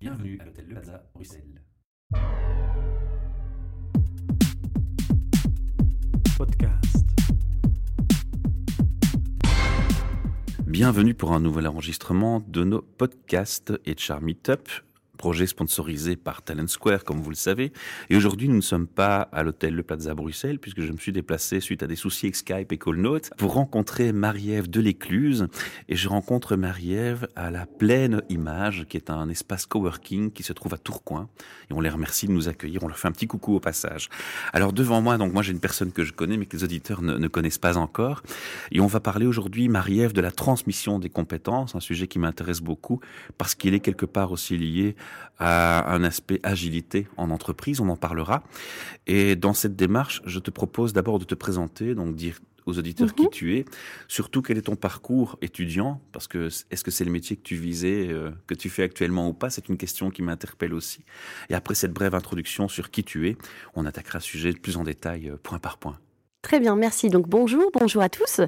Bienvenue à l'hôtel Le Plaza, Bruxelles. Podcast. Bienvenue pour un nouvel enregistrement de nos podcasts et Char Meetup, projet sponsorisé par Talent Square, comme vous le savez. Et aujourd'hui, nous ne sommes pas à l'hôtel Le Plaza Bruxelles, puisque je me suis déplacé suite à des soucis avec Skype et CallNote pour rencontrer Marie-Ève de l'Écluse. Et je rencontre Marie-Ève à la Pleine Image, qui est un espace coworking qui se trouve à Tourcoing. Et on les remercie de nous accueillir. On leur fait un petit coucou au passage. Alors devant moi, donc moi j'ai une personne que je connais, mais que les auditeurs ne, ne connaissent pas encore. Et on va parler aujourd'hui, Marie-Ève, de la transmission des compétences, un sujet qui m'intéresse beaucoup parce qu'il est quelque part aussi lié à un aspect agilité en entreprise, on en parlera. Et dans cette démarche, je te propose d'abord de te présenter, donc dire aux auditeurs qui tu es, surtout quel est ton parcours étudiant, parce que est-ce que c'est le métier que tu visais, euh, que tu fais actuellement ou pas, c'est une question qui m'interpelle aussi. Et après cette brève introduction sur qui tu es, on attaquera le sujet plus en détail, euh, point par point. Très bien, merci. Donc bonjour, bonjour à tous.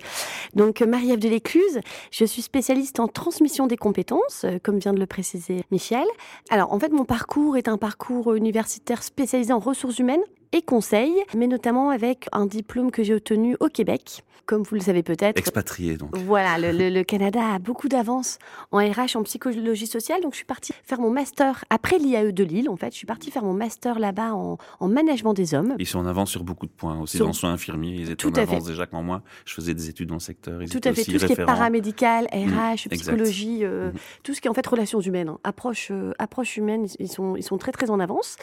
Donc Marie-Ève de l'Écluse, je suis spécialiste en transmission des compétences, euh, comme vient de le préciser Michel. Alors en fait, mon parcours est un parcours universitaire spécialisé en ressources humaines et conseil, mais notamment avec un diplôme que j'ai obtenu au Québec. Comme vous le savez peut-être. Expatrié donc. Voilà, le, le, le Canada a beaucoup d'avance en RH, en psychologie sociale. Donc je suis partie faire mon master après l'IAE de Lille. En fait, je suis partie faire mon master là-bas en, en, management des hommes. Ils sont en avance sur beaucoup de points. Aussi sur... dans soins infirmiers, ils étaient Tout en avance fait. déjà quand moi. Je faisais des études dans le secteur. Ils tout à fait. Tout ce qui est paramédical, RH, mmh, psychologie, euh, mmh. tout ce qui est en fait relations humaines, hein. approche, euh, approche humaine, ils sont, ils sont très très en avance.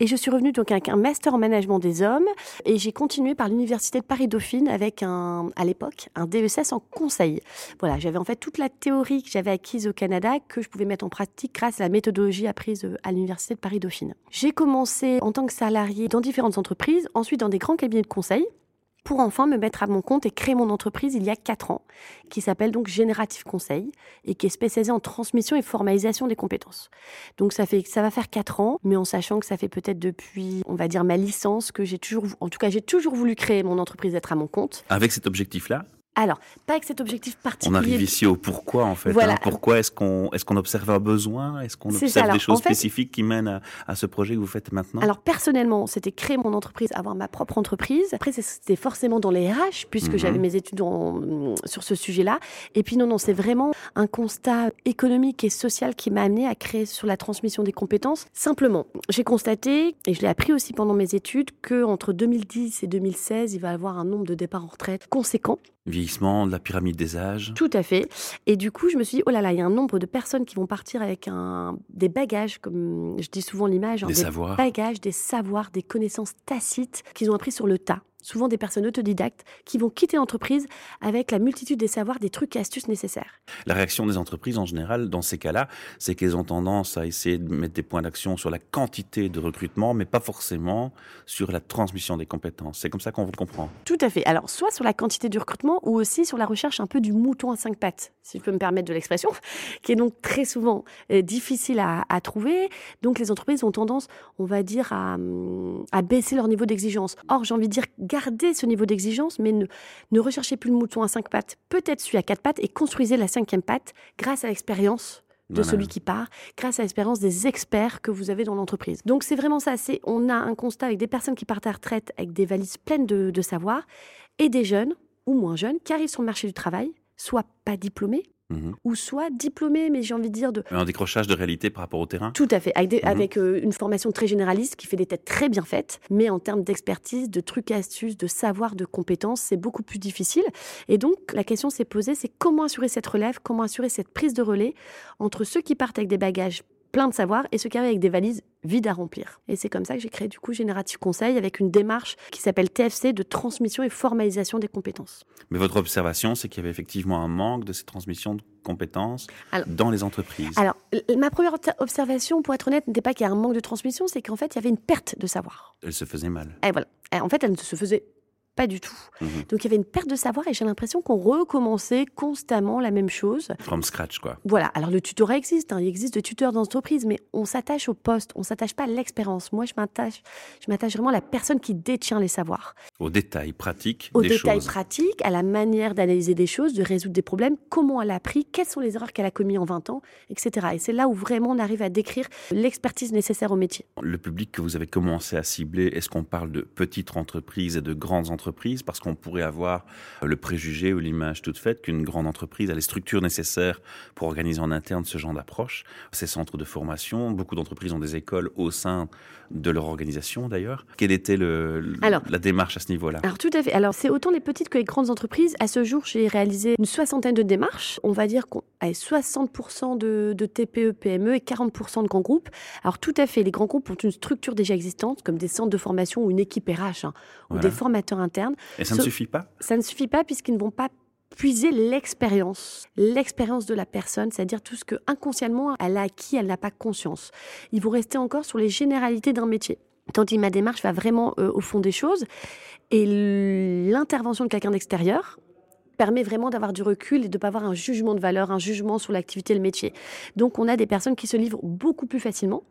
Et je suis revenue donc avec un master en management des hommes et j'ai continué par l'université de Paris Dauphine avec un, à l'époque, un DESS en conseil. Voilà, j'avais en fait toute la théorie que j'avais acquise au Canada que je pouvais mettre en pratique grâce à la méthodologie apprise à l'université de Paris Dauphine. J'ai commencé en tant que salarié dans différentes entreprises, ensuite dans des grands cabinets de conseil pour enfin me mettre à mon compte et créer mon entreprise il y a quatre ans, qui s'appelle donc Génératif Conseil et qui est spécialisée en transmission et formalisation des compétences. Donc ça fait, ça va faire quatre ans, mais en sachant que ça fait peut-être depuis, on va dire ma licence, que j'ai toujours, en tout cas j'ai toujours voulu créer mon entreprise, être à mon compte. Avec cet objectif-là alors, pas avec cet objectif particulier. On arrive ici au pourquoi en fait. Voilà. Hein. Pourquoi est-ce qu'on qu'on observe un besoin? Est-ce qu'on observe des choses en fait, spécifiques qui mènent à, à, ce projet que vous faites maintenant? Alors personnellement, c'était créer mon entreprise, avoir ma propre entreprise. Après, c'était forcément dans les RH puisque Mhm. j'avais mes études en, sur ce sujet-là. Et puis non, non, c'est vraiment un constat économique et social qui m'a amené à créer sur la transmission des compétences. Simplement, j'ai constaté et je l'ai appris aussi pendant mes études que entre 2010 et 2016, il va y avoir un nombre de départs en retraite conséquent. Vieillissement, de la pyramide des âges. Tout à fait. Et du coup, je me suis dit, oh là là, il y a un nombre de personnes qui vont partir avec un, des bagages, comme je dis souvent l'image, des, des savoirs. bagages, des savoirs, des connaissances tacites qu'ils ont appris sur le tas souvent des personnes autodidactes qui vont quitter l'entreprise avec la multitude des savoirs, des trucs et astuces nécessaires. La réaction des entreprises en général, dans ces cas-là, c'est qu'elles ont tendance à essayer de mettre des points d'action sur la quantité de recrutement, mais pas forcément sur la transmission des compétences. C'est comme ça qu'on vous le comprend. Tout à fait. Alors, soit sur la quantité du recrutement ou aussi sur la recherche un peu du mouton à cinq pattes, si je peux me permettre de l'expression, qui est donc très souvent euh, difficile à, à, trouver. Donc, les entreprises ont tendance, on va dire, à, à baisser leur niveau d'exigence. Or, j'ai envie de dire, gardez ce niveau d'exigence, mais ne, ne, recherchez plus le mouton à cinq pattes, peut-être celui à quatre pattes, et construisez la cinquième patte grâce à l'expérience de voilà. celui qui part, grâce à l'expérience des experts que vous avez dans l'entreprise. Donc c'est vraiment ça, c'est on a un constat avec des personnes qui partent à la retraite avec des valises pleines de, de savoir, et des jeunes, ou moins jeunes, qui arrivent sur le marché du travail, soit pas diplômés, Mmh. ou soit diplômé, mais j'ai envie de dire de... Un décrochage de réalité par rapport au terrain Tout à fait, avec, des, mmh. avec euh, une formation très généraliste qui fait des têtes très bien faites, mais en termes d'expertise, de trucs astuces, de savoir, de compétences, c'est beaucoup plus difficile. Et donc, la question s'est posée, c'est comment assurer cette relève, comment assurer cette prise de relais entre ceux qui partent avec des bagages plein de savoir et ceux qui arrivent avec des valises vides à remplir. Et c'est comme ça que j'ai créé du coup Génératif Conseil avec une démarche qui s'appelle TFC de transmission et formalisation des compétences. Mais votre observation, c'est qu'il y avait effectivement un manque de ces transmissions de compétences alors, dans les entreprises. Alors, ma première observation, pour être honnête, n'était pas qu'il y a un manque de transmission, c'est qu'en fait, il y avait une perte de savoir. Elle se faisait mal. Et voilà. En fait, elle ne se faisait pas du tout. Mhm. Donc il y avait une perte de savoir et j'ai l'impression qu'on recommençait constamment la même chose. From scratch, quoi. Voilà. Alors le tutorat existe, hein. il existe de tuteurs d'entreprise, mais on s'attache au poste, on s'attache pas à l'expérience. Moi, je m'attache, je m'attache vraiment à la personne qui détient les savoirs. Aux détails pratiques. Aux détails pratiques, à la manière d'analyser des choses, de résoudre des problèmes, comment elle a appris, quelles sont les erreurs qu'elle a commises en 20 ans, etc. Et c'est là où vraiment on arrive à décrire l'expertise nécessaire au métier. Le public que vous avez commencé à cibler, est-ce qu'on parle de petites entreprises et de grandes entreprises parce qu'on pourrait avoir le préjugé ou l'image toute faite qu'une grande entreprise a les structures nécessaires pour organiser en interne ce genre d'approche, ces centres de formation. Beaucoup d'entreprises ont des écoles au sein de leur organisation d'ailleurs. Quelle était le, la démarche à ce niveau-là? Alors tout à fait. Alors c'est autant les petites que les grandes entreprises. À ce jour, j'ai réalisé une soixantaine de démarches. On va dire qu'on a 60% de, de TPE, PME et 40% de grands groupes. Alors tout à fait, les grands groupes ont une structure déjà existante, comme des centres de formation ou une équipe RH hein, ou des formateurs internes et ça ne suffit pas? Ça ne suffit pas puisqu'ils ne vont pas puiser l'expérience, l'expérience de la personne, c'est-à-dire tout ce que inconsciemment elle a acquis, elle n'a pas conscience. Ils vont rester encore sur les généralités d'un métier. Tandis ma démarche va vraiment euh, au fond des choses et l'intervention de quelqu'un d'extérieur permet vraiment d'avoir du recul et de ne pas avoir un jugement de valeur, un jugement sur l'activité et le métier. Donc on a des personnes qui se livrent beaucoup plus facilement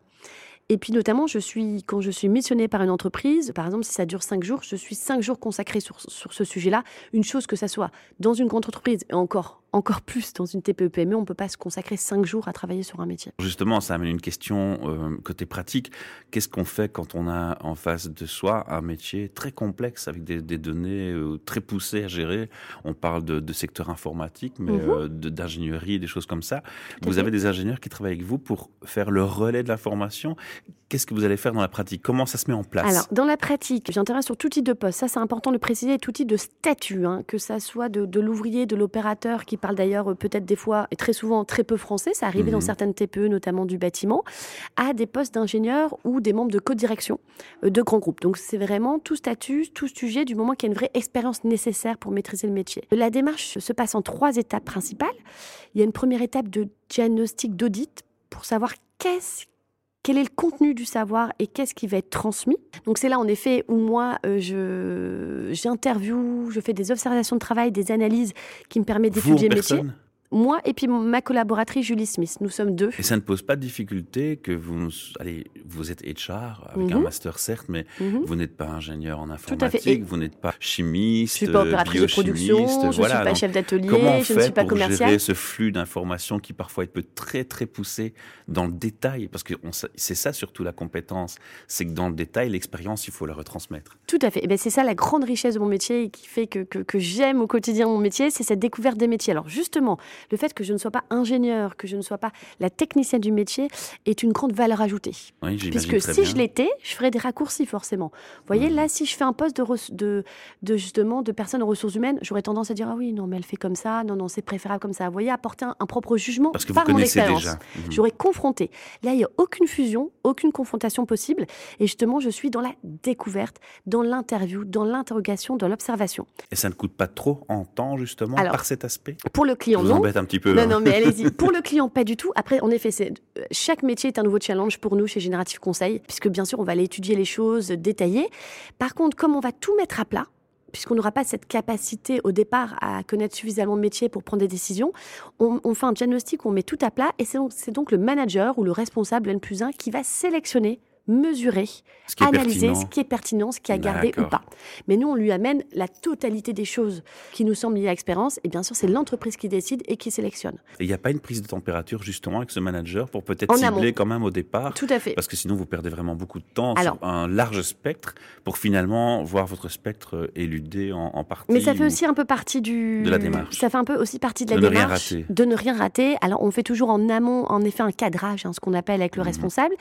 et puis notamment, je suis, quand je suis missionnée par une entreprise, par exemple, si ça dure cinq jours, je suis cinq jours consacrée sur, sur ce sujet-là. Une chose que ça soit dans une grande entreprise, et encore, encore plus dans une TPE-PME, on ne peut pas se consacrer cinq jours à travailler sur un métier. Justement, ça amène une question euh, côté pratique. Qu'est-ce qu'on fait quand on a en face de soi un métier très complexe avec des, données euh, très poussées à gérer? On parle de, secteur informatique, mais mhm. euh, d'ingénierie, des choses comme ça. vous avez des ingénieurs qui travaillent avec vous pour faire le relais de l'information. Qu'est-ce que vous allez faire dans la pratique? Comment ça se met en place? Alors, dans la pratique, j'interviens sur tout type de poste. Ça, c'est important de préciser, tout type de statut, hein, que ça soit de, de l'ouvrier, de l'opérateur qui parle d'ailleurs euh, peut-être des fois et très souvent très peu français, ça arrivait dans mhm. certaines TPE, notamment du bâtiment, à des postes d'ingénieurs ou des membres de co-direction euh, de grands groupes. Donc c'est vraiment tout statut, tout sujet du moment qu'il y a une vraie expérience nécessaire pour maîtriser le métier. La démarche se passe en trois étapes principales. Il y a une première étape de diagnostic d'audit pour savoir qu'est-ce quel est le contenu du savoir et qu'est-ce qui va être transmis. Donc c'est là en effet où moi euh, je j'interview, je fais des observations de travail, des analyses qui me permettent d'étudier le métier moi et puis ma collaboratrice Julie Smith. Nous sommes deux. Et ça ne pose pas de difficulté que vous, allez, vous êtes HR avec un mhm. master certes, mais mhm. vous n'êtes pas ingénieur en informatique, vous n'êtes pas chimiste, je suis pas opératrice de production, je ne suis pas chef d'atelier, je ne suis pas pour. Gérer ce flux d'informations qui parfois peut très très poussé dans le détail, parce que c'est ça surtout la compétence, c'est que dans le détail, l'expérience, il faut la retransmettre. Tout à fait. Et ben c'est ça la grande richesse de mon métier et qui fait que, que, que j'aime au quotidien mon métier, c'est cette découverte des métiers. Alors justement, le fait que je ne sois pas ingénieur, que je ne sois pas la technicienne du métier, est une grande valeur ajoutée. Puisque si je l'étais, je ferais des raccourcis forcément. Vous voyez, mmh. là, si je fais un poste de, de, justement de personnes aux ressources humaines, j'aurais tendance à dire ah oui, non, mais elle fait comme ça, non, non, c'est préférable comme ça. Vous voyez, apporter un, propre jugement Parce que par mon expérience. Mmh. J'aurais confronté. Là, il n'y a aucune fusion, aucune confrontation possible. Et justement, je suis dans la découverte, dans l'interview, dans l'interrogation, dans l'observation. Et ça ne coûte pas trop en temps, justement, par cet aspect? Pour le client, non. Un petit peu. Non, hein. non, mais allez-y. Pour le client, pas du tout. Après, en effet, c'est chaque métier est un nouveau challenge pour nous chez Génératif Conseil, puisque bien sûr, on va aller étudier les choses, détailler. Par contre, comme on va tout mettre à plat, puisqu'on n'aura pas cette capacité au départ à connaître suffisamment de métier pour prendre des décisions, on, on fait un diagnostic, on met tout à plat, et c'est donc, donc, le manager ou le responsable N plus 1 qui va sélectionner mesurer, analyser ce qui est pertinent, ce qui a gardé ou pas. Mais nous, on lui amène la totalité des choses qui nous semblent liées à l'expérience. Et bien sûr, c'est l'entreprise qui décide et qui sélectionne. Et il n'y a pas une prise de température justement avec ce manager pour peut-être cibler quand même au départ Tout à fait. Parce que sinon, vous perdez vraiment beaucoup de temps sur un large spectre pour finalement voir votre spectre éludé en, partie. Mais ça fait aussi un peu partie du... de la démarche. Ça fait un peu aussi partie de la de démarche. Ne rien rater. De ne rien rater. Alors, on fait toujours en amont, en effet, un cadrage, hein, ce qu'on appelle avec le mmh. responsable.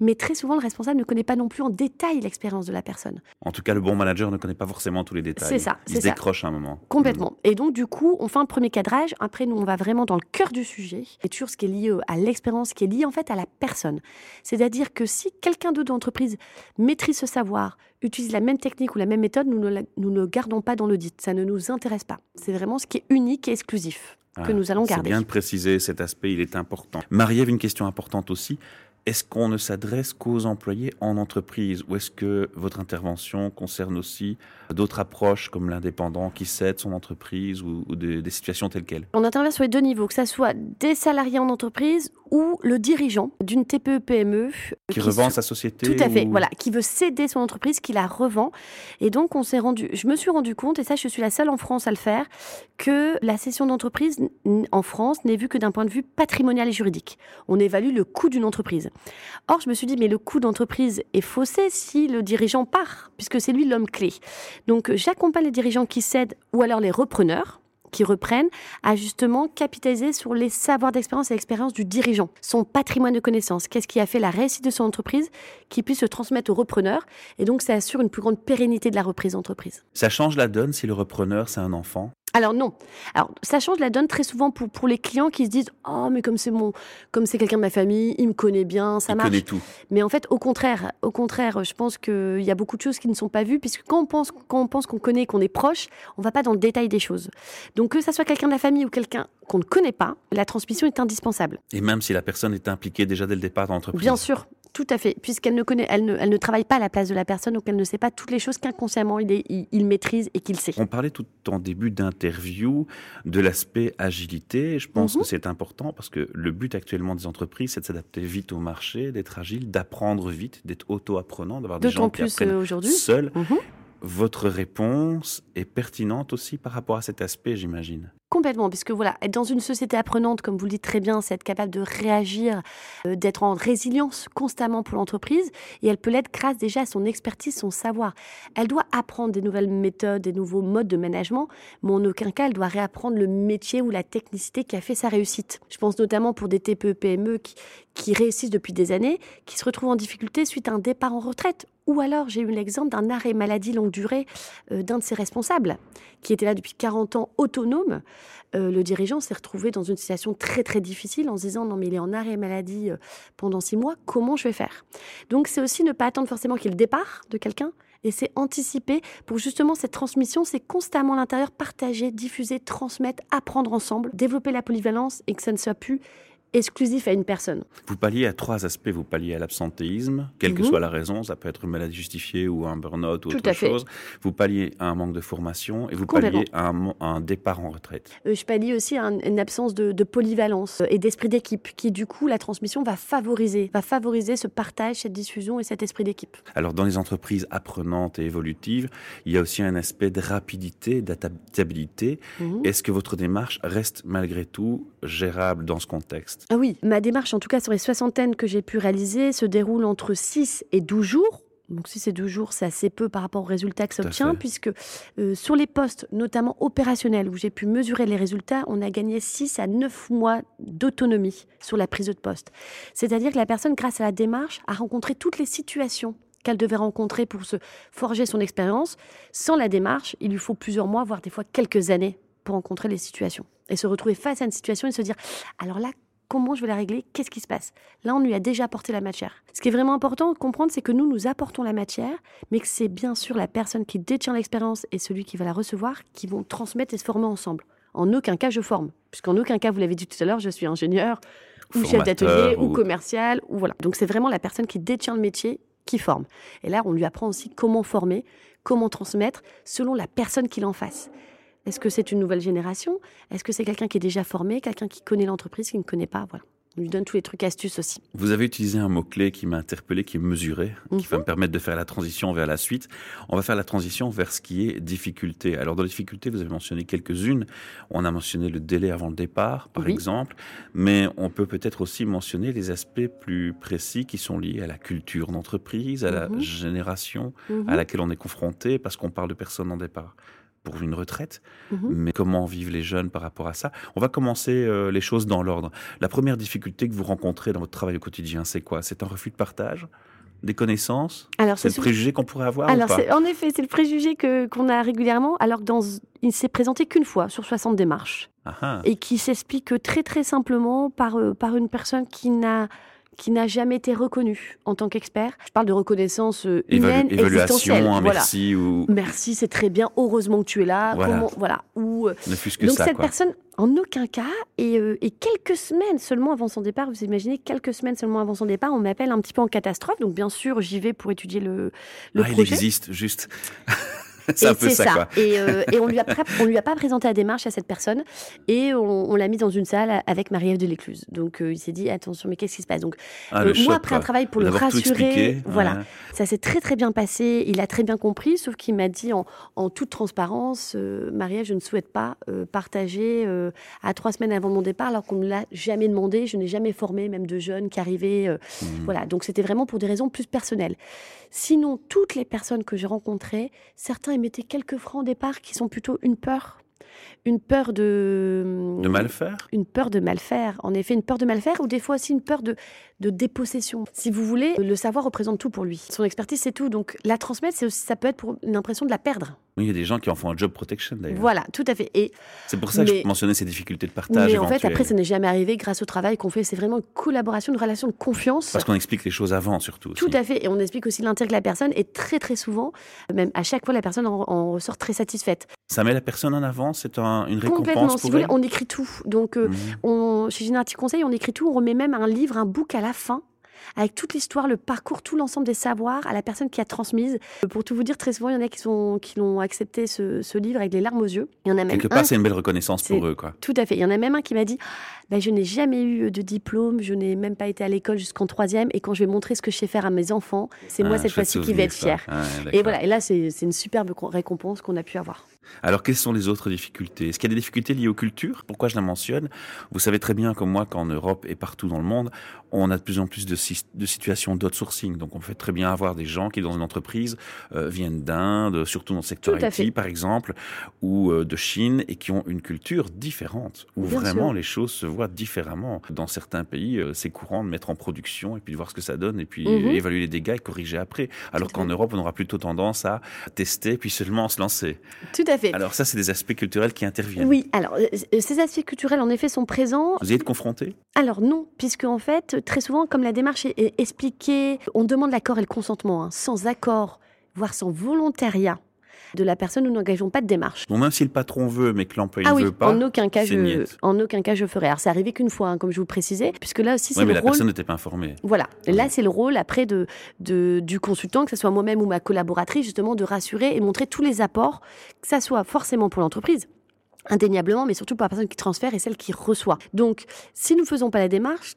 Mais très souvent, le responsable ne connaît pas non plus en détail l'expérience de la personne. En tout cas, le bon manager ne connaît pas forcément tous les détails. C'est ça. Il se décroche à un moment. Complètement. Et donc, du coup, on fait un premier cadrage. Après, nous, on va vraiment dans le cœur du sujet. Et toujours ce qui est lié à l'expérience, qui est lié en fait à la personne. C'est-à-dire que si quelqu'un d'autre d'entreprise maîtrise ce savoir, utilise la même technique ou la même méthode, nous ne, nous ne gardons pas dans l'audit. Ça ne nous intéresse pas. C'est vraiment ce qui est unique et exclusif que ah, nous allons garder. C'est bien de préciser cet aspect, il est important. Marie-Ève, une question importante aussi est-ce qu'on ne s'adresse qu'aux employés en entreprise ou est-ce que votre intervention concerne aussi d'autres approches comme l'indépendant qui cède son entreprise ou, des, situations telles quelles? On intervient sur les deux niveaux, que ce soit des salariés en entreprise ou le dirigeant d'une TPE-PME. Qui, revend sa société Tout à fait, voilà, qui veut céder son entreprise, qui la revend. Et donc, on s'est rendu, je me suis rendu compte, et ça, je suis la seule en France à le faire, que la cession d'entreprise en France n'est vue que d'un point de vue patrimonial et juridique. On évalue le coût d'une entreprise. Or, je me suis dit, mais le coût d'entreprise est faussé si le dirigeant part, puisque c'est lui l'homme clé. Donc, j'accompagne les dirigeants qui cèdent ou alors les repreneurs qui reprennent à justement capitaliser sur les savoirs d'expérience et l'expérience du dirigeant, son patrimoine de connaissances. Qu'est-ce qui a fait la réussite de son entreprise qui puisse se transmettre au repreneur et donc ça assure une plus grande pérennité de la reprise d'entreprise. Ça change la donne si le repreneur c'est un enfant? Alors non. Alors ça change la donne très souvent pour, pour les clients qui se disent oh mais comme c'est mon comme c'est quelqu'un de ma famille, il me connaît bien, ça il marche. Connaît tout. Mais en fait au contraire, au contraire, je pense qu'il y a beaucoup de choses qui ne sont pas vues puisque quand on pense quand on pense qu'on connaît, qu'on est proche, on va pas dans le détail des choses. Donc que ça soit quelqu'un de la famille ou quelqu'un qu'on ne connaît pas, la transmission est indispensable. Et même si la personne est impliquée déjà dès le départ dans l'entreprise. Bien sûr, tout à fait, puisqu'elle ne connaît, elle ne, elle ne travaille pas à la place de la personne, donc elle ne sait pas toutes les choses qu'inconsciemment il, il, maîtrise et qu'il sait. On parlait tout en début d'interview de l'aspect agilité. Je pense mhm. que c'est important parce que le but actuellement des entreprises, c'est de s'adapter vite au marché, d'être agile, d'apprendre vite, d'être auto-apprenant, d'avoir des gens qui apprennent euh, seuls. Mhm. Votre réponse est pertinente aussi par rapport à cet aspect, j'imagine. Complètement, puisque voilà, être dans une société apprenante, comme vous le dites très bien, c'est être capable de réagir, euh, d'être en résilience constamment pour l'entreprise, et elle peut l'être grâce déjà à son expertise, son savoir. Elle doit apprendre des nouvelles méthodes, des nouveaux modes de management, mais en aucun cas elle doit réapprendre le métier ou la technicité qui a fait sa réussite. Je pense notamment pour des TPE, PME qui, qui réussissent depuis des années, qui se retrouvent en difficulté suite à un départ en retraite. Ou alors, j'ai eu l'exemple d'un arrêt maladie longue durée euh, d'un de ses responsables, qui était là depuis 40 ans autonome, euh, le dirigeant s'est retrouvé dans une situation très très difficile en se disant non mais il est en arrêt maladie euh, pendant six mois, comment je vais faire? Donc c'est aussi ne pas attendre forcément qu'il y ait le départ de quelqu'un, et c'est anticiper pour justement cette transmission, c'est constamment à l'intérieur partager, diffuser, transmettre, apprendre ensemble, développer la polyvalence et que ça ne soit plus exclusif à une personne. Vous palliez à trois aspects. Vous palliez à l'absentéisme, quelle que mhm. soit la raison, ça peut être une maladie justifiée ou un burn-out ou autre chose. Vous palliez à un manque de formation et vous palliez à un, départ en retraite. Euh, je pallie aussi à une absence de, polyvalence et d'esprit d'équipe qui, du coup, la transmission va favoriser, va favoriser ce partage, cette diffusion et cet esprit d'équipe. Alors, dans les entreprises apprenantes et évolutives, il y a aussi un aspect de rapidité, d'adaptabilité. Mhm. Est-ce que votre démarche reste malgré tout gérable dans ce contexte? Ah oui, ma démarche, en tout cas sur les soixantaines que j'ai pu réaliser, se déroule entre 6 et 12 jours. Donc 6 et 12 jours, c'est assez peu par rapport aux résultats que ça obtient, puisque euh, sur les postes, notamment opérationnels, où j'ai pu mesurer les résultats, on a gagné 6 à 9 mois d'autonomie sur la prise de poste. C'est-à-dire que la personne, grâce à la démarche, a rencontré toutes les situations qu'elle devait rencontrer pour se forger son expérience. Sans la démarche, il lui faut plusieurs mois, voire des fois quelques années pour rencontrer les situations. Et se retrouver face à une situation et se dire, alors là, comment je vais la régler, qu'est-ce qui se passe. Là, on lui a déjà apporté la matière. Ce qui est vraiment important de comprendre, c'est que nous, nous apportons la matière, mais que c'est bien sûr la personne qui détient l'expérience et celui qui va la recevoir qui vont transmettre et se former ensemble. En aucun cas, je forme, puisqu'en aucun cas, vous l'avez dit tout à l'heure, je suis ingénieur ou chef d'atelier ou... commercial ou voilà. Donc c'est vraiment la personne qui détient le métier qui forme. Et là, on lui apprend aussi comment former, comment transmettre selon la personne qu'il en face. Est-ce que c'est une nouvelle génération? Est-ce que c'est quelqu'un qui est déjà formé, quelqu'un qui connaît l'entreprise, qui ne connaît pas? Voilà. On lui donne tous les trucs astuces aussi. Vous avez utilisé un mot-clé qui m'a interpellé, qui est mesuré, qui va mhm. me permettre de faire la transition vers la suite. On va faire la transition vers ce qui est difficulté. Alors, dans les difficultés, vous avez mentionné quelques-unes. On a mentionné le délai avant le départ, par exemple. Mais on peut peut-être aussi mentionner les aspects plus précis qui sont liés à la culture d'entreprise, à la mhm. génération à mhm. laquelle on est confronté, parce qu'on parle de personnes en départ pour une retraite, mhm. mais comment vivent les jeunes par rapport à ça? On va commencer euh, les choses dans l'ordre. La première difficulté que vous rencontrez dans votre travail au quotidien, c'est quoi? C'est un refus de partage des connaissances? C'est le préjugé qu'on pourrait avoir Alors, en effet, c'est le préjugé que, qu'on a régulièrement, alors que dans, il s'est présenté qu'une fois sur 60 démarches. Ah ah. Et qui s'explique très très simplement par, euh, par une personne qui n'a qui n'a jamais été reconnu en tant qu'expert. Je parle de reconnaissance euh, humaine, existentielle. Hein, merci ou merci, c'est très bien. Heureusement que tu es là. Voilà. voilà. Ou euh, ne que donc cette personne, en aucun cas, et, euh, et, quelques semaines seulement avant son départ, vous imaginez quelques semaines seulement avant son départ, on m'appelle un petit peu en catastrophe. Donc bien sûr, j'y vais pour étudier le, le ah, projet. Il existe juste. c'est un peu ça. Et, euh, et, on lui a on lui a pas présenté la démarche à cette personne et on, l'a mis dans une salle avec Marie-Ève de l'Écluse. Donc euh, il s'est dit attention mais qu'est-ce qui se passe? Donc ah, euh, moi après un travail pour le rassurer, voilà, ça s'est très très bien passé. Il a très bien compris, sauf qu'il m'a dit en, en, toute transparence, Marie-Ève, je ne souhaite pas partager à trois semaines avant mon départ alors qu'on ne l'a jamais demandé. Je n'ai jamais formé même de jeunes qui arrivaient. Mmh. Voilà, donc c'était vraiment pour des raisons plus personnelles. Sinon, toutes les personnes que j'ai rencontrées, certains émettaient quelques francs au départ qui sont plutôt une peur une peur de... De mal faire? Une peur de mal faire. En effet, une peur de mal faire ou des fois aussi une peur de, de dépossession. Si vous voulez, le savoir représente tout pour lui. Son expertise, c'est tout. Donc la transmettre, c'est aussi, ça peut être pour une impression de la perdre. Oui, il y a des gens qui en font un job protection d'ailleurs. Voilà, tout à fait. Et c'est pour ça que je mentionnais ces difficultés de partage. Mais en fait, après, ça n'est jamais arrivé grâce au travail qu'on fait. C'est vraiment une collaboration, une relation de confiance. Parce qu'on explique les choses avant, surtout. Tout à fait. Et on explique aussi l'intérêt de la personne. Et très, très souvent, même à chaque fois, la personne en, ressort très satisfaite. Ça met la personne en avant C'est un, une récompense Complètement. si vous voulez, on écrit tout. Donc, euh, mhm. on, chez Générative Conseil, on écrit tout. On remet même un livre, un book à la fin avec toute l'histoire, le parcours, tout l'ensemble des savoirs à la personne qui a transmise. Pour tout vous dire, très souvent, il y en a qui, sont, qui l'ont accepté ce, livre avec les larmes aux yeux. Il y en a même Quelque part, c'est une belle reconnaissance pour eux. Quoi. Tout à fait. Il y en a même un qui m'a dit bah, Je n'ai jamais eu de diplôme, je n'ai même pas été à l'école jusqu'en troisième, et quand je vais montrer ce que je sais faire à mes enfants, c'est moi ah, cette fois-ci qui vais être fière. Ah, et voilà, et là, c'est une superbe récompense qu'on a pu avoir. Alors, quelles sont les autres difficultés? Est-ce qu'il y a des difficultés liées aux cultures? Pourquoi je la mentionne? Vous savez très bien, comme moi, qu'en Europe et partout dans le monde, on a de plus en plus de, de situations d'outsourcing. Donc, on fait très bien avoir des gens qui, dans une entreprise, euh, viennent d'Inde, surtout dans le secteur IT, par exemple, ou euh, de Chine, et qui ont une culture différente, où vraiment les choses se voient différemment. Dans certains pays, euh, c'est courant de mettre en production et puis de voir ce que ça donne, et puis mhm. évaluer les dégâts et corriger après. Alors qu'en Europe, on aura plutôt tendance à tester, puis seulement se lancer. Tout à fait. Alors ça, c'est des aspects culturels qui interviennent. Oui, alors euh, ces aspects culturels, en effet, sont présents. Vous y êtes confronté Alors non, puisque en fait, très souvent, comme la démarche est expliquée, on demande l'accord et le consentement. Hein. Sans accord, voire sans volontariat, de la personne, nous n'engageons pas de démarche. Bon, même si le patron veut, mais que l'employé ne veut pas, en aucun cas, je, en aucun cas je ferai. Alors, c'est arrivé qu'une fois, hein, comme je vous précisais, puisque là aussi, c'est ouais, mais la personne n'était pas informée. Voilà. Là, c'est le rôle après de, de, du consultant, que ce soit moi-même ou ma collaboratrice, justement, de rassurer et montrer tous les apports, que ça soit forcément pour l'entreprise, indéniablement, mais surtout pour la personne qui transfère et celle qui reçoit. Donc, si nous ne faisons pas la démarche,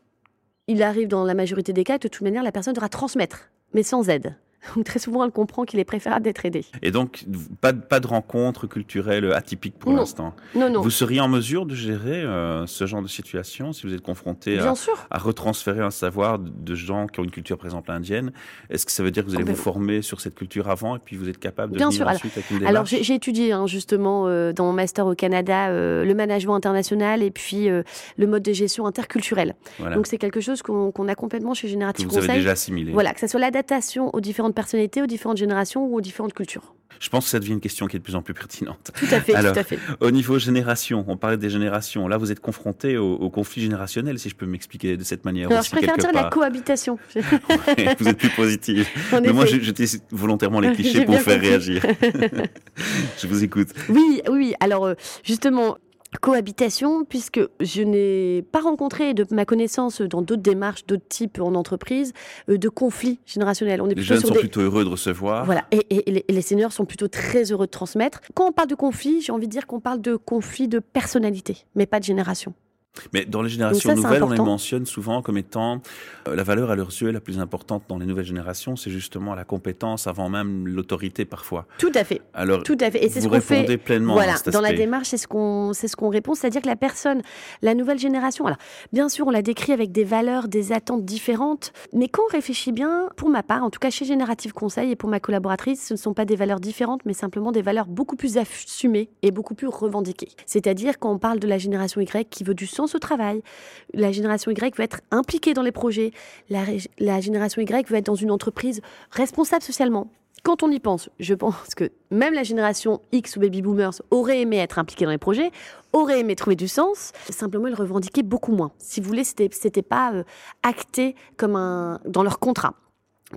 il arrive dans la majorité des cas que de toute manière, la personne devra transmettre, mais sans aide. Très souvent, elle comprend qu'il est préférable d'être aidé. Et donc, pas, pas de rencontre culturelle atypique pour l'instant Non, non. Vous seriez en mesure de gérer euh, ce genre de situation si vous êtes confronté à, à, retransférer un savoir de gens qui ont une culture, par exemple, indienne? Est-ce que ça veut dire que vous allez vous former sur cette culture avant et puis vous êtes capable de Bien venir sûr. ensuite avec une démarche? Alors, j'ai étudié hein, justement euh, dans mon master au Canada euh, le management international et puis le mode de gestion interculturel. Donc, c'est quelque chose qu'on a complètement chez Générative Conseil. Vous avez déjà assimilé. Voilà, que ce soit l'adaptation aux différentes personnalités, aux différentes générations ou aux différentes cultures. Je pense que ça devient une question qui est de plus en plus pertinente. Tout à fait, tout à fait. Au niveau génération, on parlait des générations. Là, vous êtes confronté au, conflit générationnel, si je peux m'expliquer de cette manière. Alors, je préfère dire la cohabitation. vous êtes plus positive. Mais moi, j'étais volontairement les clichés pour faire réagir. je vous écoute. Oui, oui. Alors, euh, justement, cohabitation, puisque je n'ai pas rencontré, de ma connaissance, dans d'autres démarches, d'autres types en entreprise, euh, de conflits générationnels. On est les jeunes sont plutôt heureux de recevoir. Voilà, et, les, seniors sont plutôt très heureux de transmettre. Quand on parle de conflit, j'ai envie de dire qu'on parle de conflit de personnalité, mais pas de génération. Mais dans les générations nouvelles, on les mentionne souvent comme étant euh, la valeur à leurs yeux la plus importante dans les nouvelles générations, c'est justement la compétence avant même l'autorité parfois. Tout à fait. Alors, tout à fait. Et c'est ce qu'on fait. pleinement. Voilà, dans la démarche, c'est ce qu'on, c'est ce qu'on répond, c'est-à-dire que la personne, la nouvelle génération, alors bien sûr, on la décrit avec des valeurs, des attentes différentes, mais quand on réfléchit bien, pour ma part, en tout cas chez Générative Conseil et pour ma collaboratrice, ce ne sont pas des valeurs différentes, mais simplement des valeurs beaucoup plus assumées et beaucoup plus revendiquées. C'est-à-dire quand on parle de la génération Y qui veut du sens au travail. La génération Y veut être impliquée dans les projets. La, génération Y veut être dans une entreprise responsable socialement quand on y pense, je pense que même la génération X ou baby boomers aurait aimé être impliquée dans les projets, aurait aimé trouver du sens. Simplement, ils revendiquaient beaucoup moins. Si vous voulez, c'était, c'était pas euh, acté comme un dans leur contrat.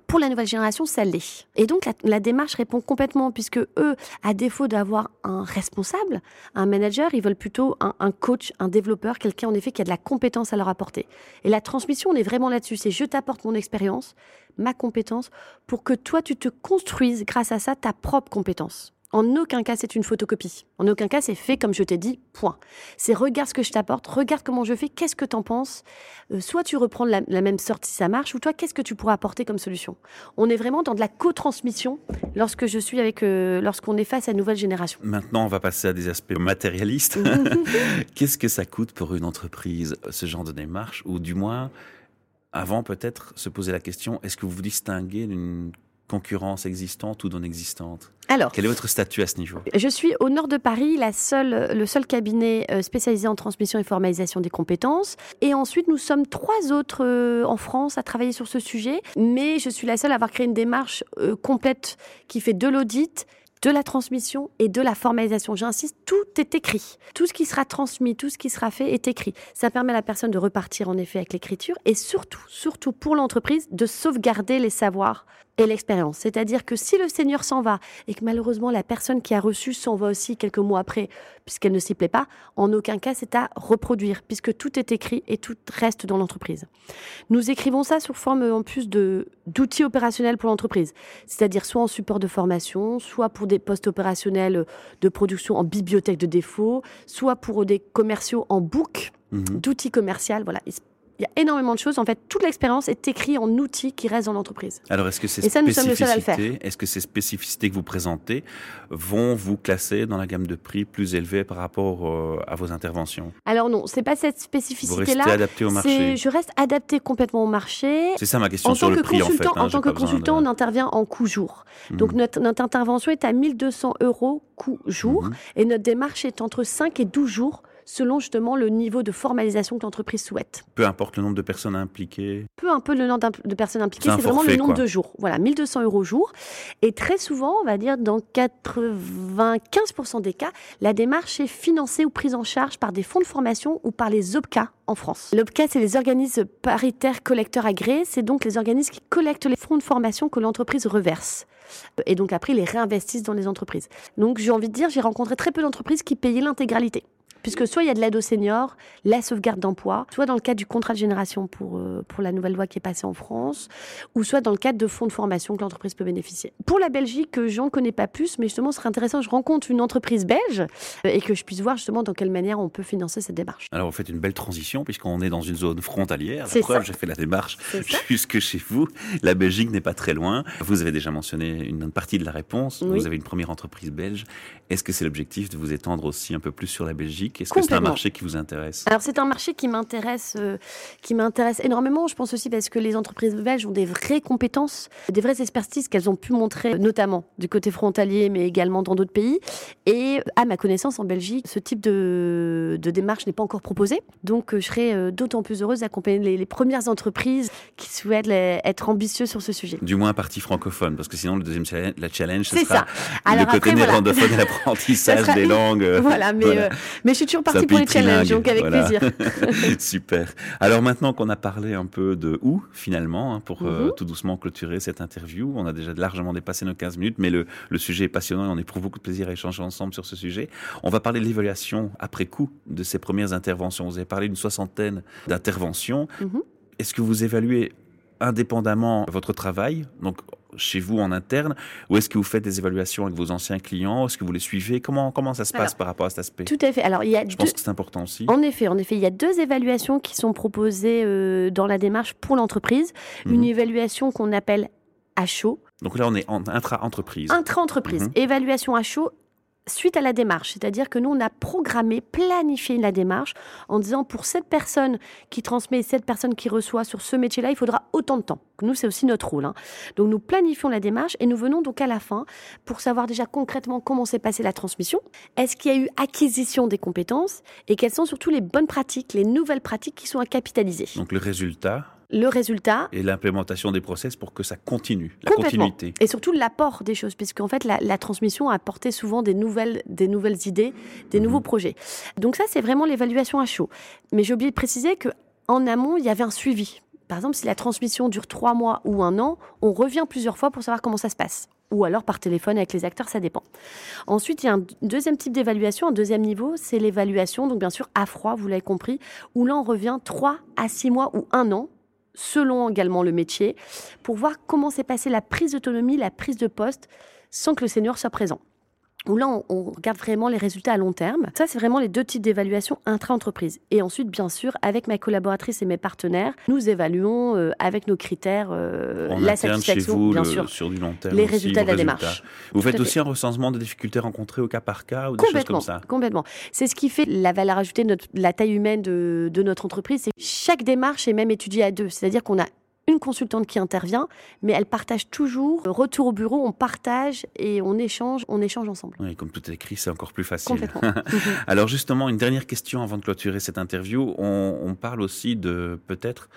Pour la nouvelle génération, ça l'est. Et donc la, démarche répond complètement, puisque eux, à défaut d'avoir un responsable, un manager, ils veulent plutôt un, coach, un développeur, quelqu'un en effet qui a de la compétence à leur apporter. Et la transmission, on est vraiment là-dessus. C'est je t'apporte mon expérience, ma compétence, pour que toi, tu te construises grâce à ça ta propre compétence. En aucun cas, c'est une photocopie. En aucun cas, c'est fait comme je t'ai dit, point. C'est regarde ce que je t'apporte, regarde comment je fais, qu'est-ce que t'en penses. Euh, soit tu reprends la, même sorte si ça marche, ou toi, qu'est-ce que tu pourras apporter comme solution. On est vraiment dans de la co-transmission lorsque je suis avec, euh, lorsqu'on est face à une nouvelle génération. Maintenant, on va passer à des aspects matérialistes. qu'est-ce que ça coûte pour une entreprise, ce genre de démarche, ou du moins, avant peut-être se poser la question, est-ce que vous vous distinguez d'une concurrence existante ou non existante alors, quel est votre statut à ce niveau? Je suis au nord de Paris, la seule, le seul cabinet euh, spécialisé en transmission et formalisation des compétences. Et ensuite, nous sommes trois autres euh, en France à travailler sur ce sujet. Mais je suis la seule à avoir créé une démarche euh, complète qui fait de l'audit, de la transmission et de la formalisation. J'insiste, tout est écrit. Tout ce qui sera transmis, tout ce qui sera fait est écrit. Ça permet à la personne de repartir en effet avec l'écriture et surtout, surtout pour l'entreprise, de sauvegarder les savoirs et l'expérience. C'est-à-dire que si le Seigneur s'en va et que malheureusement la personne qui a reçu s'en va aussi quelques mois après, puisqu'elle ne s'y plaît pas, en aucun cas c'est à reproduire, puisque tout est écrit et tout reste dans l'entreprise. Nous écrivons ça sous forme en plus de d'outils opérationnels pour l'entreprise, c'est-à-dire soit en support de formation, soit pour des postes opérationnels de production en bibliothèque de défaut, soit pour des commerciaux en book mhm. d'outils commerciaux. Voilà, il y a énormément de choses. En fait, toute l'expérience est écrite en outils qui restent dans l'entreprise. Alors, est-ce que ces spécificités, est-ce que ces spécificités que vous présentez vont vous classer dans la gamme de prix plus élevée par rapport euh, à vos interventions? Alors non, c'est pas cette spécificité-là. Vous restez adapté au marché. Je reste adapté complètement au marché. C'est ça ma question sur le prix en fait. Hein, en tant que consultant, on intervient en coût jour. Mhm. Donc notre, notre, intervention est à 1200 euros coût jour mhm. et notre démarche est entre 5 et 12 jours selon justement le niveau de formalisation que l'entreprise souhaite. Peu importe le nombre de personnes impliquées. Peu importe le nombre de personnes impliquées, c'est vraiment le nombre de jours. Voilà, 1200 euros jour. Et très souvent, on va dire dans 95% des cas, la démarche est financée ou prise en charge par des fonds de formation ou par les OPCA en France. L'OPCA, c'est les organismes paritaires collecteurs agréés. C'est donc les organismes qui collectent les fonds de formation que l'entreprise reverse et donc après ils les réinvestissent dans les entreprises. Donc j'ai envie de dire, j'ai rencontré très peu d'entreprises qui payaient l'intégralité. Puisque soit il y a de l'aide aux seniors, la sauvegarde d'emploi, soit dans le cadre du contrat de génération pour, euh, pour la nouvelle loi qui est passée en France, ou soit dans le cadre de fonds de formation que l'entreprise peut bénéficier. Pour la Belgique, j'en connais pas plus, mais justement, ce serait intéressant que je rencontre une entreprise belge euh, et que je puisse voir justement dans quelle manière on peut financer cette démarche. Alors, vous faites une belle transition puisqu'on est dans une zone frontalière. La preuve, j'ai fait la démarche jusque chez vous. La Belgique n'est pas très loin. Vous avez déjà mentionné une partie de la réponse. Vous avez une première entreprise belge. Est-ce que c'est l'objectif de vous étendre aussi un peu plus sur la Belgique est-ce que c'est un marché qui vous intéresse? Alors c'est un marché qui m'intéresse, euh, qui m'intéresse énormément. Je pense aussi parce que les entreprises belges ont des vraies compétences, des vraies expertises qu'elles ont pu montrer, notamment du côté frontalier, mais également dans d'autres pays. Et à ma connaissance, en Belgique, ce type de, de démarche n'est pas encore proposé. Donc euh, je serais euh, d'autant plus heureuse d'accompagner les, premières entreprises qui souhaitent être ambitieuses sur ce sujet. Du moins partie francophone, parce que sinon le deuxième challenge, la challenge, ce sera ça. le côté néerlandophone et l'apprentissage des langues. Voilà, mais, mais je suis toujours partie pour les challenges, donc avec plaisir. Super. Alors maintenant qu'on a parlé un peu de où, finalement, hein, pour euh, mhm. tout doucement clôturer cette interview, on a déjà largement dépassé nos 15 minutes, mais le, le sujet est passionnant et on éprouve beaucoup de plaisir à échanger ensemble sur ce sujet. On va parler de l'évaluation après coup de ces premières interventions. Vous avez parlé d'une soixantaine d'interventions. Mhm. Est-ce que vous évaluez indépendamment votre travail, donc chez vous en interne, ou est-ce que vous faites des évaluations avec vos anciens clients? Est-ce que vous les suivez? Comment comment ça se passe par rapport à cet aspect? Tout à fait. Alors il y a je pense que c'est important aussi. En effet, en effet, il y a deux évaluations qui sont proposées euh, dans la démarche pour l'entreprise. Une mhm. évaluation qu'on appelle à chaud. Donc là, on est en intra-entreprise. Intra-entreprise. Mhm. Évaluation à chaud suite à la démarche. C'est-à-dire que nous, on a programmé, planifié la démarche en disant pour cette personne qui transmet, cette personne qui reçoit sur ce métier-là, il faudra autant de temps. Nous, c'est aussi notre rôle. Hein. Donc, nous planifions la démarche et nous venons donc à la fin pour savoir déjà concrètement comment s'est passée la transmission. Est-ce qu'il y a eu acquisition des compétences et quelles sont surtout les bonnes pratiques, les nouvelles pratiques qui sont à capitaliser? Donc, le résultat le résultat. Et l'implémentation des process pour que ça continue, la continuité. Et surtout l'apport des choses, puisqu'en fait, la, la, transmission a apporté souvent des nouvelles, des nouvelles idées, des mhm. nouveaux projets. Donc ça, c'est vraiment l'évaluation à chaud. Mais j'ai oublié de préciser que en amont, il y avait un suivi. Par exemple, si la transmission dure trois mois ou un an, on revient plusieurs fois pour savoir comment ça se passe. Ou alors par téléphone avec les acteurs, ça dépend. Ensuite, il y a un deuxième type d'évaluation, un deuxième niveau, c'est l'évaluation, donc bien sûr à froid, vous l'avez compris, où là on revient trois à six mois ou un an selon également le métier, pour voir comment s'est passée la prise d'autonomie, la prise de poste, sans que le senior soit présent où là, on, regarde vraiment les résultats à long terme. Ça, c'est vraiment les deux types d'évaluation intra-entreprise. Et ensuite, bien sûr, avec ma collaboratrice et mes partenaires, nous évaluons euh, avec nos critères euh, la satisfaction, bien sûr, sur du long terme les résultats de la démarche. Vous faites aussi un recensement des difficultés rencontrées au cas par cas ou des choses comme ça Complètement. C'est ce qui fait la valeur ajoutée de la taille humaine de, de notre entreprise. C'est chaque démarche est même étudiée à deux. C'est-à-dire qu'on a une consultante qui intervient, mais elle partage toujours. Retour au bureau, on partage et on échange, on échange ensemble. Oui, comme tout est écrit, c'est encore plus facile. Alors justement, une dernière question avant de clôturer cette interview. On, parle aussi de peut-être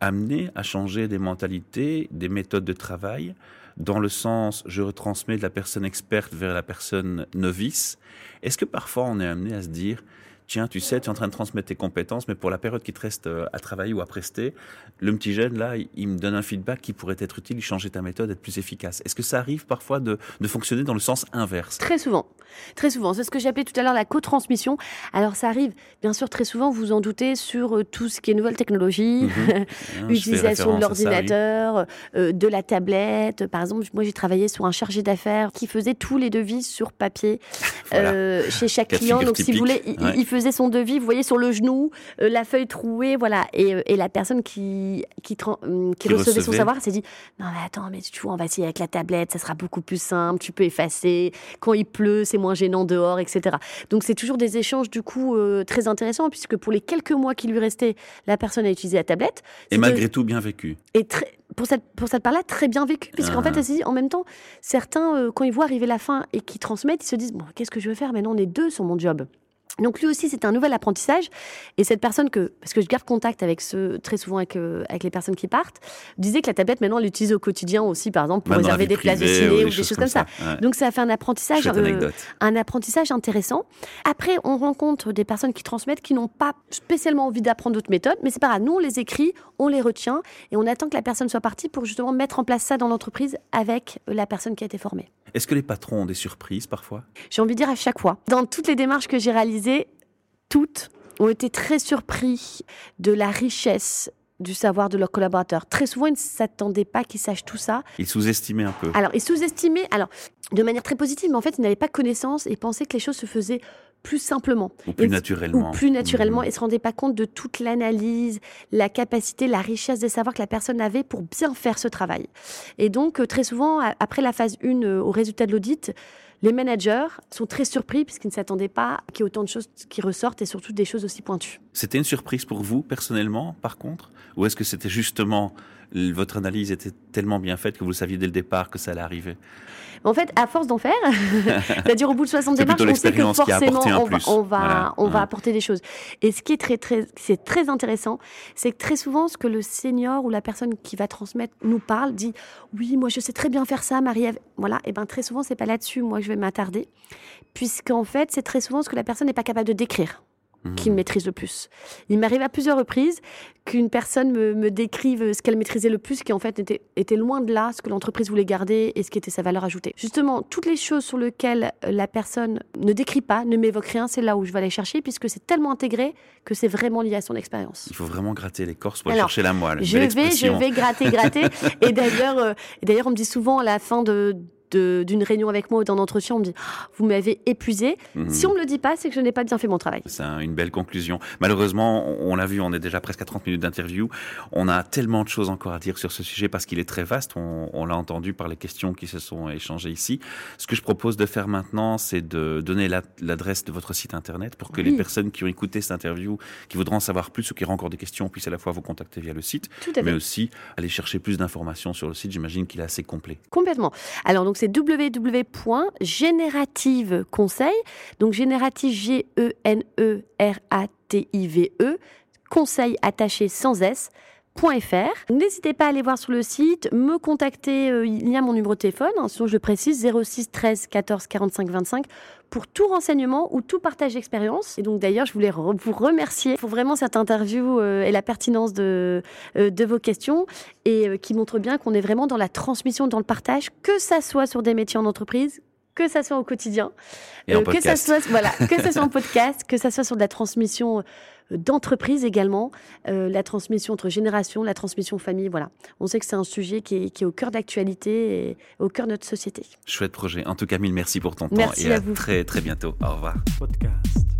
amener à changer des mentalités, des méthodes de travail, dans le sens je retransmets de la personne experte vers la personne novice. Est-ce que parfois on est amené à se dire tiens, tu sais, tu es en train de transmettre tes compétences, mais pour la période qui te reste euh, à travailler ou à prester, le petit jeune, là, il me donne un feedback qui pourrait être utile, changer ta méthode, être plus efficace. Est-ce que ça arrive parfois de, fonctionner dans le sens inverse? Très souvent. Très souvent. C'est ce que j'appelais tout à l'heure la co-transmission. Alors, ça arrive, bien sûr, très souvent, vous en doutez, sur euh, tout ce qui est nouvelle technologie, mhm. utilisation de l'ordinateur, euh, de la tablette. Par exemple, moi, j'ai travaillé sur un chargé d'affaires qui faisait tous les devis sur papier chez chaque client. Donc, si vous voulez, il faisait faisait son devis, vous voyez sur le genou, euh, la feuille trouée, voilà. Et, euh, et la personne qui, qui, qui, recevait, son savoir s'est dit Non, mais attends, mais tu vois, on va essayer avec la tablette, ça sera beaucoup plus simple, tu peux effacer. Quand il pleut, c'est moins gênant dehors, etc. Donc, c'est toujours des échanges, du coup, euh, très intéressants, puisque pour les quelques mois qui lui restaient, la personne a utilisé la tablette. Et malgré tout, bien vécu. Et très, pour cette, pour cette part-là, très bien vécu. Puisqu'en fait, ah. elle s'est dit, en même temps, certains, quand ils voient arriver la fin et qu'ils transmettent, ils se disent, bon, qu'est-ce que je veux faire? Maintenant, on est deux sur mon job. Donc lui aussi, c'est un nouvel apprentissage. Et cette personne que, parce que je garde contact avec très souvent avec, euh, avec les personnes qui partent, disait que la tablette, maintenant, elle l'utilise au quotidien aussi, par exemple, pour réserver des places de ciné ou des, choses comme ça. Donc ça a fait un apprentissage, euh, un apprentissage intéressant. Après, on rencontre des personnes qui transmettent, qui n'ont pas spécialement envie d'apprendre d'autres méthodes, mais c'est pas grave. Nous, on les écrit, on les retient, et on attend que la personne soit partie pour justement mettre en place ça dans l'entreprise avec la personne qui a été formée. Est-ce que les patrons ont des surprises parfois? J'ai envie de dire à chaque fois. Dans toutes les démarches que j'ai réalisées, toutes ont été très surpris de la richesse du savoir de leurs collaborateurs. Très souvent, ils ne s'attendaient pas qu'ils sachent tout ça. Ils sous-estimaient un peu. Alors, ils sous-estimaient, alors, de manière très positive, mais en fait, ils n'avaient pas connaissance et pensaient que les choses se faisaient plus simplement. Ou plus naturellement. Ou plus naturellement, mmh. et ne se rendaient pas compte de toute l'analyse, la capacité, la richesse des savoirs que la personne avait pour bien faire ce travail. Et donc, euh, très souvent, après la phase 1, euh, au résultat de l'audit, les managers sont très surpris puisqu'ils ne s'attendaient pas qu'il y ait autant de choses qui ressortent et surtout des choses aussi pointues. C'était une surprise pour vous personnellement, par contre? Ou est-ce que c'était justement votre analyse était tellement bien faite que vous saviez dès le départ que ça allait arriver. En fait, à force d'en faire, c'est-à-dire au bout de 60 démarches, on sait que forcément on va, on va, on va apporter des choses. Et ce qui est très, très, c'est très intéressant, c'est que très souvent, ce que le senior ou la personne qui va transmettre nous parle, dit oui, moi je sais très bien faire ça, Marie-Ève. Voilà, et ben très souvent, c'est pas là-dessus, moi je vais m'attarder, puisqu'en fait, c'est très souvent ce que la personne n'est pas capable de décrire qui maîtrise le plus. Il m'arrive à plusieurs reprises qu'une personne me, décrive ce qu'elle maîtrisait le plus, qui en fait était, était loin de là, ce que l'entreprise voulait garder et ce qui était sa valeur ajoutée. Justement, toutes les choses sur lesquelles la personne ne décrit pas, ne m'évoque rien, c'est là où je vais aller chercher, puisque c'est tellement intégré que c'est vraiment lié à son expérience. Il faut vraiment gratter l'écorce pour aller chercher la moelle. Je vais, je vais gratter, gratter. et d'ailleurs, euh, d'ailleurs, on me dit souvent à la fin de d'une réunion avec moi ou d'un entretien, on me dit ah, Vous m'avez épuisé. Mhm. Si on me le dit pas, c'est que je n'ai pas bien fait mon travail. C'est une belle conclusion. Malheureusement, on, l'a vu, on est déjà presque à 30 minutes d'interview. On a tellement de choses encore à dire sur ce sujet parce qu'il est très vaste. On, l'a entendu par les questions qui se sont échangées ici. Ce que je propose de faire maintenant, c'est de donner l'adresse de votre site internet pour que les personnes qui ont écouté cette interview, qui voudront en savoir plus ou qui auront encore des questions, puissent à la fois vous contacter via le site, mais aussi aller chercher plus d'informations sur le site. J'imagine qu'il est assez complet. Complètement. Alors, donc, c'est www.générativeconseil, donc générative G-E-N-E-R-A-T-I-V-E, conseil attaché sans S, N'hésitez pas à aller voir sur le site, me contacter, euh, il y a mon numéro de téléphone, hein, sinon je précise, 06 13 14 45 25 pour tout renseignement ou tout partage d'expérience. Et donc d'ailleurs, je voulais vous remercier pour vraiment cette interview euh, et la pertinence de, euh, de vos questions et qui montre bien qu'on est vraiment dans la transmission, dans le partage, que ça soit sur des métiers en entreprise, que ça soit au quotidien, que ça soit voilà, que ça soit en podcast, que ça soit sur de la transmission d'entreprise également, euh, la transmission entre générations, la transmission famille. Voilà, on sait que c'est un sujet qui est, au cœur d'actualité et au cœur de notre société. Chouette projet. En tout cas, mille merci pour ton temps et à, à très très bientôt. Au revoir. Podcast.